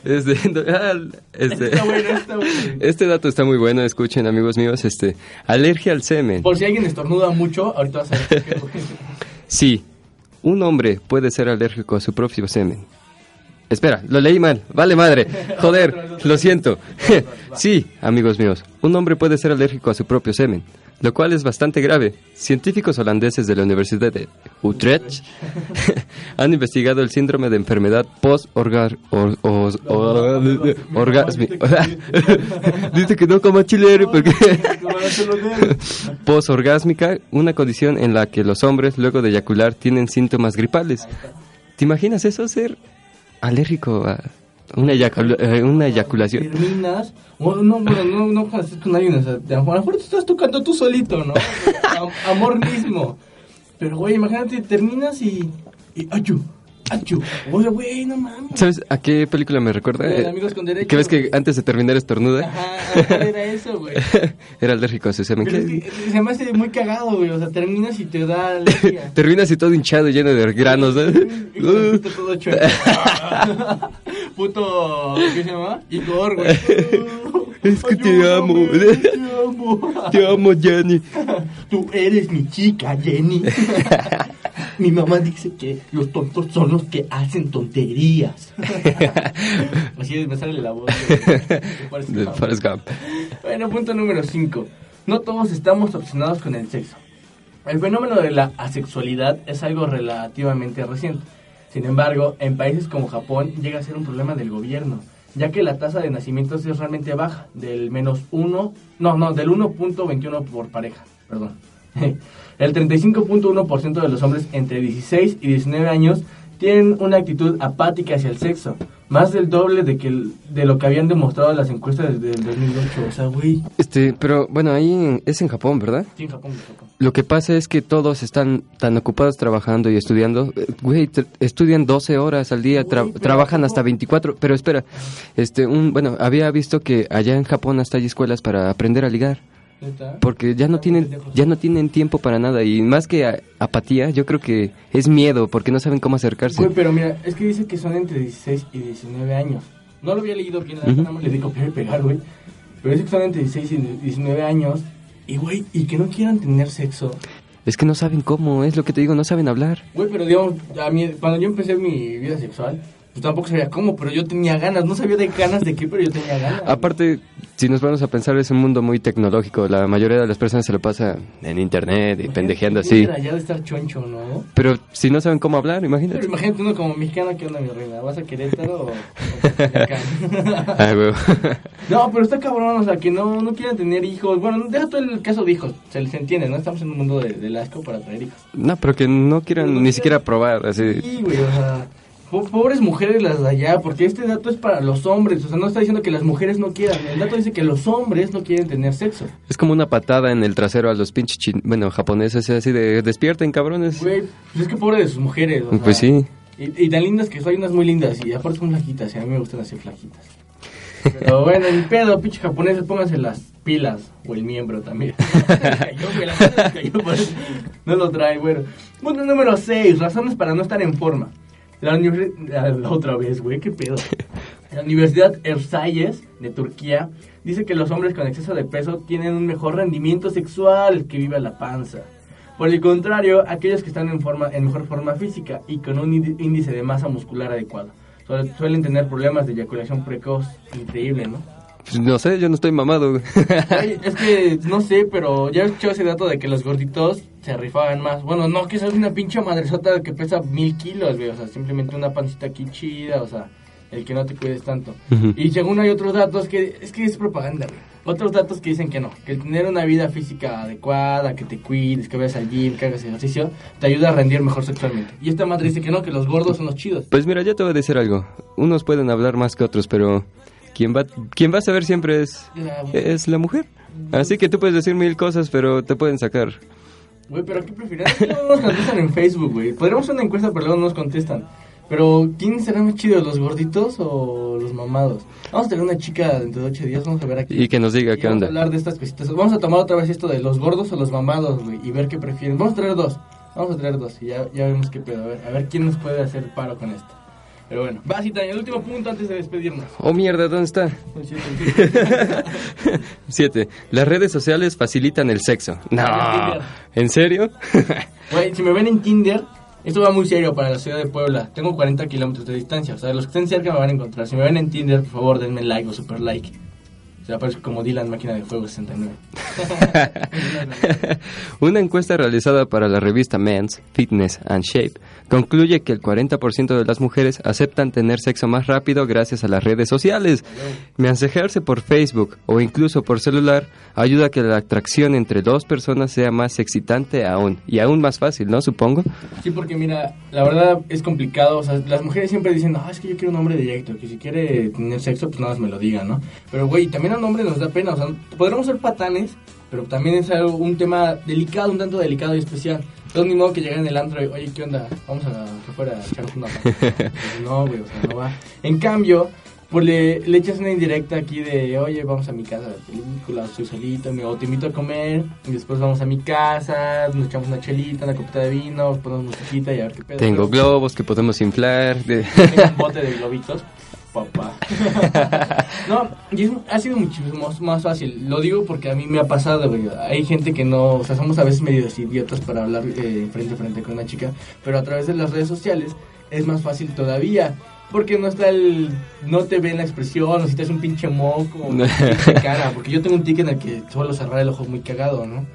Este, ah, este, Está bueno, está bueno. este dato está muy bueno, escuchen amigos míos, este, alergia al semen. Por si alguien estornuda mucho, ahorita vas a ver. Sí, un hombre puede ser alérgico a su propio semen. Espera, lo leí mal. Vale madre. Joder, lo siento. sí, amigos míos, un hombre puede ser alérgico a su propio semen, lo cual es bastante grave. Científicos holandeses de la Universidad de Utrecht han investigado el síndrome de enfermedad post-orgasmi. Dice que no como chilero porque... Una condición en la que los hombres luego de eyacular tienen síntomas gripales. ¿Te imaginas eso, ser alérgico a una, eyacula- eh, una eyaculación? Terminas, no, no, no estés con alguien, o sea, a lo mejor te estás tocando tú solito, ¿no? Am- Amor mismo. Pero, güey, imagínate, terminas y. y ¡Achu! ¡Achu! Oye, güey, no mames. ¿Sabes a qué película me recuerda? De Eh, Amigos con Derecho. que ves que antes de terminar estornuda. Ajá, era eso, güey. Era alérgico a su semen. Pero es ¿Qué? que se me hace muy cagado, güey. O sea, terminas y te da alergia. Terminas y todo hinchado, lleno de granos. ¿no? Y pito todo chueco. Puto, ¿qué se llama? Igor, güey. Es que te amo. Te amo. Te amo, Jenny. Tú eres mi chica, Jenny. mi mamá dice que los tontos son los que hacen tonterías. Así me sale la voz. de-. Bueno, punto número 5. No todos estamos obsesionados con el sexo. El fenómeno de la asexualidad es algo relativamente reciente. Sin embargo, en países como Japón llega a ser un problema del gobierno, ya que la tasa de nacimientos es realmente baja, del menos 1, no, no, del 1.21 por pareja, perdón. El 35.1% de los hombres entre 16 y 19 años tienen una actitud apática hacia el sexo, más del doble de, que el- de lo que habían demostrado las encuestas desde el 2008. O sea, güey, Este, pero bueno, ahí en- es en Japón, ¿verdad? sí, en Japón, en Japón. Lo que pasa es que todos están tan ocupados trabajando y estudiando. Güey, estudian 12 horas al día, tra- Uy, pero trabajan ¿cómo? hasta 24. Pero espera, este, un, bueno, había visto que allá en Japón hasta hay escuelas para aprender a ligar. Porque ya no tienen ya no tienen tiempo para nada y más que a- apatía, yo creo que es miedo porque no saben cómo acercarse. Güey, pero mira, es que dice que son entre 16 y 19 años. No lo había leído bien, nada más le di copiar y pegar, güey. Pero dice que son entre 16 y 19 años. Y, güey, y que no quieran tener sexo. Es que no saben cómo, es lo que te digo, no saben hablar. Güey, pero digamos, a mí, cuando yo empecé mi vida sexual, pues tampoco sabía cómo, pero yo tenía ganas. No sabía de ganas de qué, pero yo tenía ganas. Aparte, si nos vamos a pensar, es un mundo muy tecnológico. La mayoría de las personas se lo pasa en internet y pendejeando así. Ya de estar choncho, ¿no? Pero si no saben cómo hablar, Pero imagínate. imagínate uno como mexicano, ¿qué onda, mi reina? ¿Vas a Querétaro o, o a Culiacán? Ah. No, pero está cabrón, o sea, que no, no quieren tener hijos. Bueno, deja todo el caso de hijos, se les entiende, ¿no? Estamos en un mundo de, asco para tener hijos. No, pero que no quieran ni siquiera probar, así. Sí, güey, o sea, pobres mujeres las de allá, porque este dato es para los hombres, o sea, no está diciendo que las mujeres no quieran, el dato dice que los hombres no quieren tener sexo. Es como una patada en el trasero a los pinches chin... bueno, japoneses, así de despierten, cabrones. Güey, pues es que pobre de sus mujeres, o sea, Pues sí. Y, y tan lindas que son, hay unas muy lindas, y aparte son flaquitas, y a mí me gustan así flaquitas. Pero bueno, ni pedo, pinche japoneses, pónganse las pilas, o el miembro también. no lo trae, bueno. Punto número 6, razones para no estar en forma. La la otra vez, güey, qué pedo. La Universidad Ersayes de Turquía dice que los hombres con exceso de peso tienen un mejor rendimiento sexual que viva la panza. Por el contrario, aquellos que están en, forma, en mejor forma física y con un índice de masa muscular adecuado suel- suelen tener problemas de eyaculación precoz. Increíble, ¿no? Pues no sé, yo no estoy mamado. güey. Ay, es que no sé, pero ya he escuchado ese dato de que los gorditos se rifaban más. Bueno, no, que es una pinche madresota que pesa mil kilos, güey. O sea, simplemente una pancita aquí chida, o sea, el que no te cuides tanto. Y según hay otros datos que es que es propaganda, güey. Otros datos que dicen que no, que tener una vida física adecuada, que te cuides, que vayas al gym, que hagas ejercicio, te ayuda a rendir mejor sexualmente. Y esta madre dice que no, que los gordos son los chidos. Pues mira, yo te voy a decir algo. Unos pueden hablar más que otros, pero quien va, quien va a saber siempre es, es la mujer. Así que tú puedes decir mil cosas, pero te pueden sacar. Güey, pero ¿qué prefieres? No nos contestan en Facebook, güey. Podríamos hacer una encuesta, pero luego no nos contestan. Pero, ¿quién será más chido, los gorditos o los mamados? Vamos a tener una chica dentro de ocho días, vamos a ver aquí. Y que nos diga Y qué vamos onda. a hablar de estas cositas. Vamos a tomar otra vez esto de los gordos o los mamados, güey, y ver qué prefieren. Vamos a traer dos. Vamos a traer dos y ya, ya vemos qué pedo. A ver, a ver quién nos puede hacer paro con esto. Pero bueno, vas y el último punto antes de despedirnos. Oh mierda, ¿dónde está? Siete. Las redes sociales facilitan el sexo. No. ¿En serio? Güey, si me ven en Tinder, esto va muy serio para la ciudad de Puebla. Tengo 40 kilómetros de distancia. O sea, los que estén cerca me van a encontrar. Si me ven en Tinder, por favor, denme like o super like. O sea, parezco como Dylan, máquina de fuego 69. Una encuesta realizada para la revista Men's Fitness and Shape concluye que el 40% de las mujeres aceptan tener sexo más rápido gracias a las redes sociales. Mensajearse por Facebook o incluso por celular ayuda a que la atracción entre dos personas sea más excitante aún y aún más fácil, ¿no? Supongo. Sí, porque mira, la verdad es complicado. O sea, las mujeres siempre dicen, ah, es que yo quiero un hombre directo, que si quiere tener sexo, pues nada más me lo diga, ¿no? Pero, güey, también a un hombre nos da pena. O sea, podremos ser patanes, pero también es algo, un tema delicado, un tanto delicado y especial. Entonces, ni modo que lleguen en el antro y, oye, ¿qué onda? Vamos a afuera a echarnos una pata. No, güey, o sea, no va. En cambio, pues le, le echas una indirecta aquí de, oye, vamos a mi casa a ver película, estoy solito, me- o te invito a comer, y después vamos a mi casa, nos echamos una chelita, una copita de vino, ponemos musiquita y a ver qué pedo. Tengo globos que podemos inflar. de- Tengo un bote de globitos, papá. no, y es- ha sido muchísimo más fácil. Lo digo porque a mí me ha pasado, güey. Hay gente que no, o sea, somos a veces medios idiotas para hablar eh, frente a frente con una chica, pero a través de las redes sociales es más fácil todavía. Porque no está el. No te ven la expresión, o si te hace un pinche moco, o pinche cara. Porque yo tengo un ticket en el que suelo cerrar el ojo muy cagado, ¿no?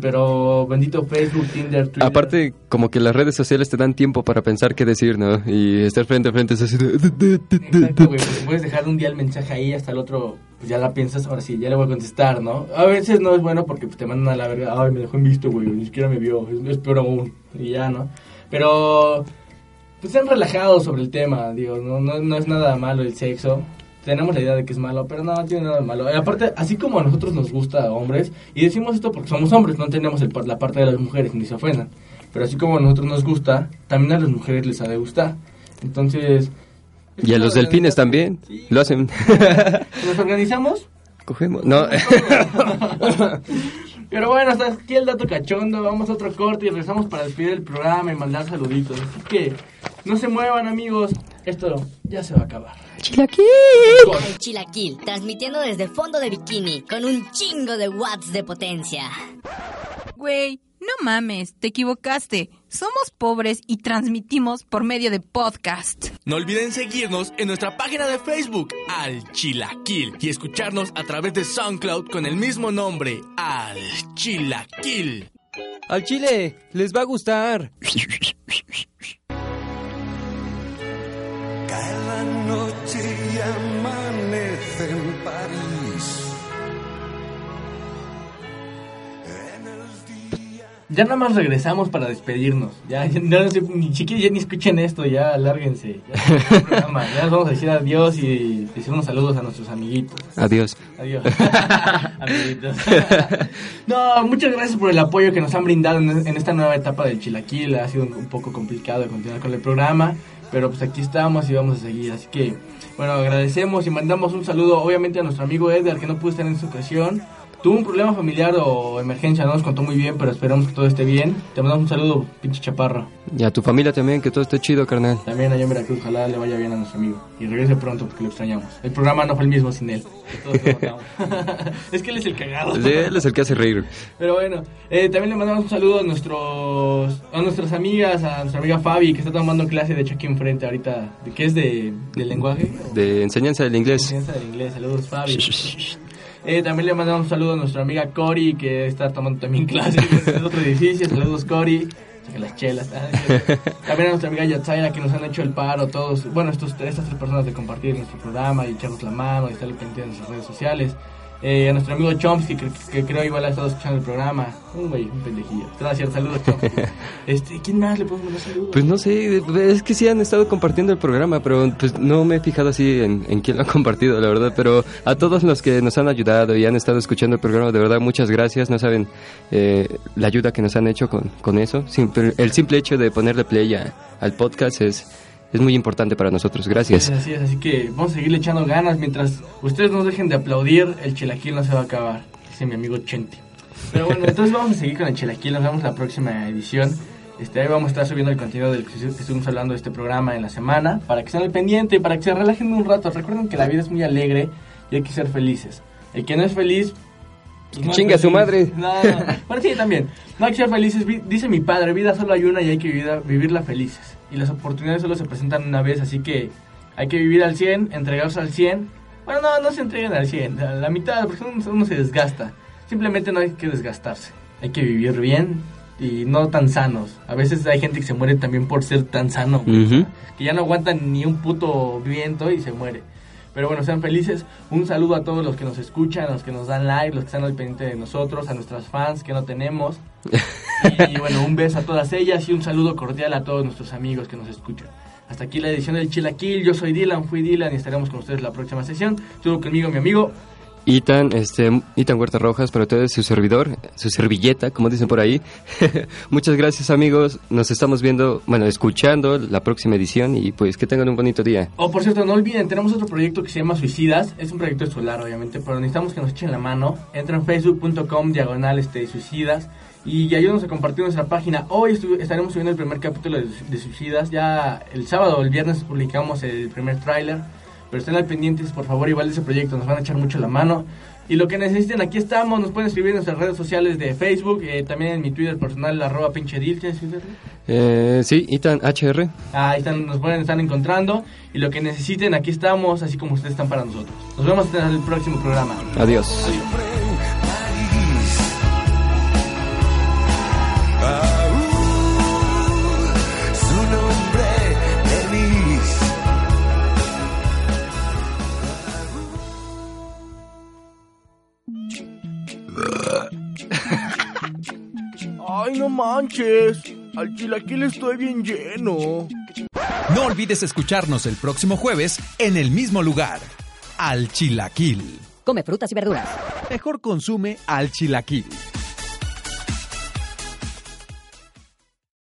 Pero bendito Facebook, Tinder, Twitter. Aparte, como que las redes sociales te dan tiempo para pensar qué decir, ¿no? Y estar frente a frente es así de... Exacto, güey, puedes dejar un día el mensaje ahí hasta el otro, pues ya la piensas, ahora sí, ya le voy a contestar, ¿no? A veces no es bueno porque te mandan a la verga, ay, me dejó en visto, güey, ni siquiera me vio, es, es peor aún, y ya, ¿no? Pero, pues sean relajados sobre el tema, digo, no, no, no es nada malo el sexo. Tenemos la idea de que es malo, pero no, no tiene nada de malo. Y aparte, así como a nosotros nos gusta a hombres, y decimos esto porque somos hombres, no tenemos el, la parte de las mujeres, ni se ofendan. Pero así como a nosotros nos gusta, también a las mujeres les ha de gustar. Entonces, Y a los delfines también. Lo hacen. nos organizamos Cogemos. No. Pero bueno, hasta aquí el dato cachondo. Vamos a otro corte y regresamos para despedir el programa y mandar saluditos. Así que no se muevan, amigos. Esto ya se va a acabar. El Chilaquil, transmitiendo desde fondo de bikini, con un chingo de watts de potencia. Güey, no mames, te equivocaste. Somos pobres y transmitimos por medio de podcast. No olviden seguirnos en nuestra página de Facebook, Al Chilaquil, y escucharnos a través de SoundCloud con el mismo nombre, Al Chilaquil. Al chile, les va a gustar. Cae la noche y amanece en París. Ya nada más regresamos para despedirnos. Ya, ya no sé, ni siquiera ya ni escuchen esto, ya lárguense. Ya, el programa. ya nos vamos a decir adiós y decir unos saludos a nuestros amiguitos. Adiós. Adiós. Amiguitos. no, muchas gracias por el apoyo que nos han brindado en, en esta nueva etapa del Chilaquil. Ha sido un, un poco complicado de continuar con el programa, pero pues aquí estamos y vamos a seguir. Así que, bueno, agradecemos y mandamos un saludo obviamente a nuestro amigo Edgar que no pudo estar en esta ocasión. Tuvo un problema familiar o emergencia, no nos contó muy bien, pero esperamos que todo esté bien. Te mandamos un saludo, pinche chaparro. Y a tu familia también, que todo esté chido, carnal. También allá en Veracruz, ojalá le vaya bien a nuestro amigo. Y regrese pronto porque lo extrañamos. El programa no fue el mismo sin él. Todos es que él es el cagado. Sí, Él es el que hace reír. Pero bueno, eh, también le mandamos un saludo a nuestros nuestras amigas, a nuestra amiga Fabi, que está tomando clase de hecho aquí enfrente ahorita, de, que es de, del lenguaje. De enseñanza del inglés. Enseñanza del inglés, saludos Fabi. Eh, también le mandamos un saludo a nuestra amiga Cori, que está tomando también clases en otro edificio. Saludos Cori. Las chelas. ah, También a nuestra amiga Yatzaira, que nos han hecho el paro todos. Bueno, estos, estas tres personas de compartir nuestro programa y echarnos la mano y estar pendiente de nuestras redes sociales. Eh, a nuestro amigo Chomsky, que, que creo igual ha estado escuchando el programa. Un güey, un pendejillo. Gracias, saludos Chomsky. este, ¿Quién más le podemos mandar saludos? Pues no sé, es que sí han estado compartiendo el programa, pero pues no me he fijado así en, en quién lo ha compartido, la verdad. Pero a todos los que nos han ayudado y han estado escuchando el programa, de verdad, muchas gracias. No saben eh, la ayuda que nos han hecho con, con eso. Simple- el simple hecho de ponerle play a- al podcast es, es muy importante para nosotros. Gracias. Así es, así que vamos a seguirle echando ganas. Mientras ustedes nos dejen de aplaudir, el chilaquil no se va a acabar. Dice mi amigo Chente. Pero bueno, entonces vamos a seguir con el chilaquil. Nos vemos la próxima edición. Este, ahí vamos a estar subiendo el contenido del que estuvimos hablando de este programa en la semana. Para que estén al pendiente y para que se relajen un rato. Recuerden que la vida es muy alegre y hay que ser felices. El que no es feliz... pues no Chinga su madre. No, no. Bueno, sí, también. No hay que ser felices. Dice mi padre, vida solo hay una y hay que vivir- vivirla felices. Y las oportunidades solo se presentan una vez, así que hay que vivir al 100, entregarse al 100. Bueno, no, no se entreguen al 100, a la mitad, porque uno, uno se desgasta. Simplemente no hay que desgastarse. Hay que vivir bien y no tan sanos. A veces hay gente que se muere también por ser tan sano, que ya no aguantan ni un puto viento y se muere. Pero bueno, sean felices. Un saludo a todos los que nos escuchan, a los que nos dan like, los que están al pendiente de nosotros, a nuestras fans que no tenemos. Y bueno, un beso a todas ellas y un saludo cordial a todos nuestros amigos que nos escuchan. Hasta aquí la edición del Chilaquil. Yo soy Dylan, fui Dylan y estaremos con ustedes la próxima sesión. Estuvo conmigo mi amigo. Itan, este, Itan Huerta Rojas, para ustedes su servidor, su servilleta, como dicen por ahí. Muchas gracias amigos, nos estamos viendo, bueno, escuchando la próxima edición y pues que tengan un bonito día. Oh, por cierto, no olviden, tenemos otro proyecto que se llama Suicidas. Es un proyecto escolar, obviamente, pero necesitamos que nos echen la mano. Entra en facebook.com diagonal este, suicidas y ayúdanos a compartir nuestra página. Hoy estaremos subiendo el primer capítulo de, de Suicidas. Ya el sábado o el viernes publicamos el primer tráiler. Pero estén al pendientes, por favor, igual de ese proyecto. Nos van a echar mucho la mano. Y lo que necesiten, aquí estamos. Nos pueden escribir en nuestras redes sociales de Facebook. eh, también en mi Twitter personal, arroba pinche Dil. ¿Tienes Twitter? Eh, sí, Itan HR. Ahí están, nos pueden estar encontrando. Y lo que necesiten, aquí estamos, así como ustedes están para nosotros. Nos vemos en el próximo programa. Adiós. Ay, no manches. Al chilaquil estoy bien lleno. No olvides escucharnos el próximo jueves en el mismo lugar. Al Chilaquil. Come frutas y verduras. Mejor consume al Chilaquil.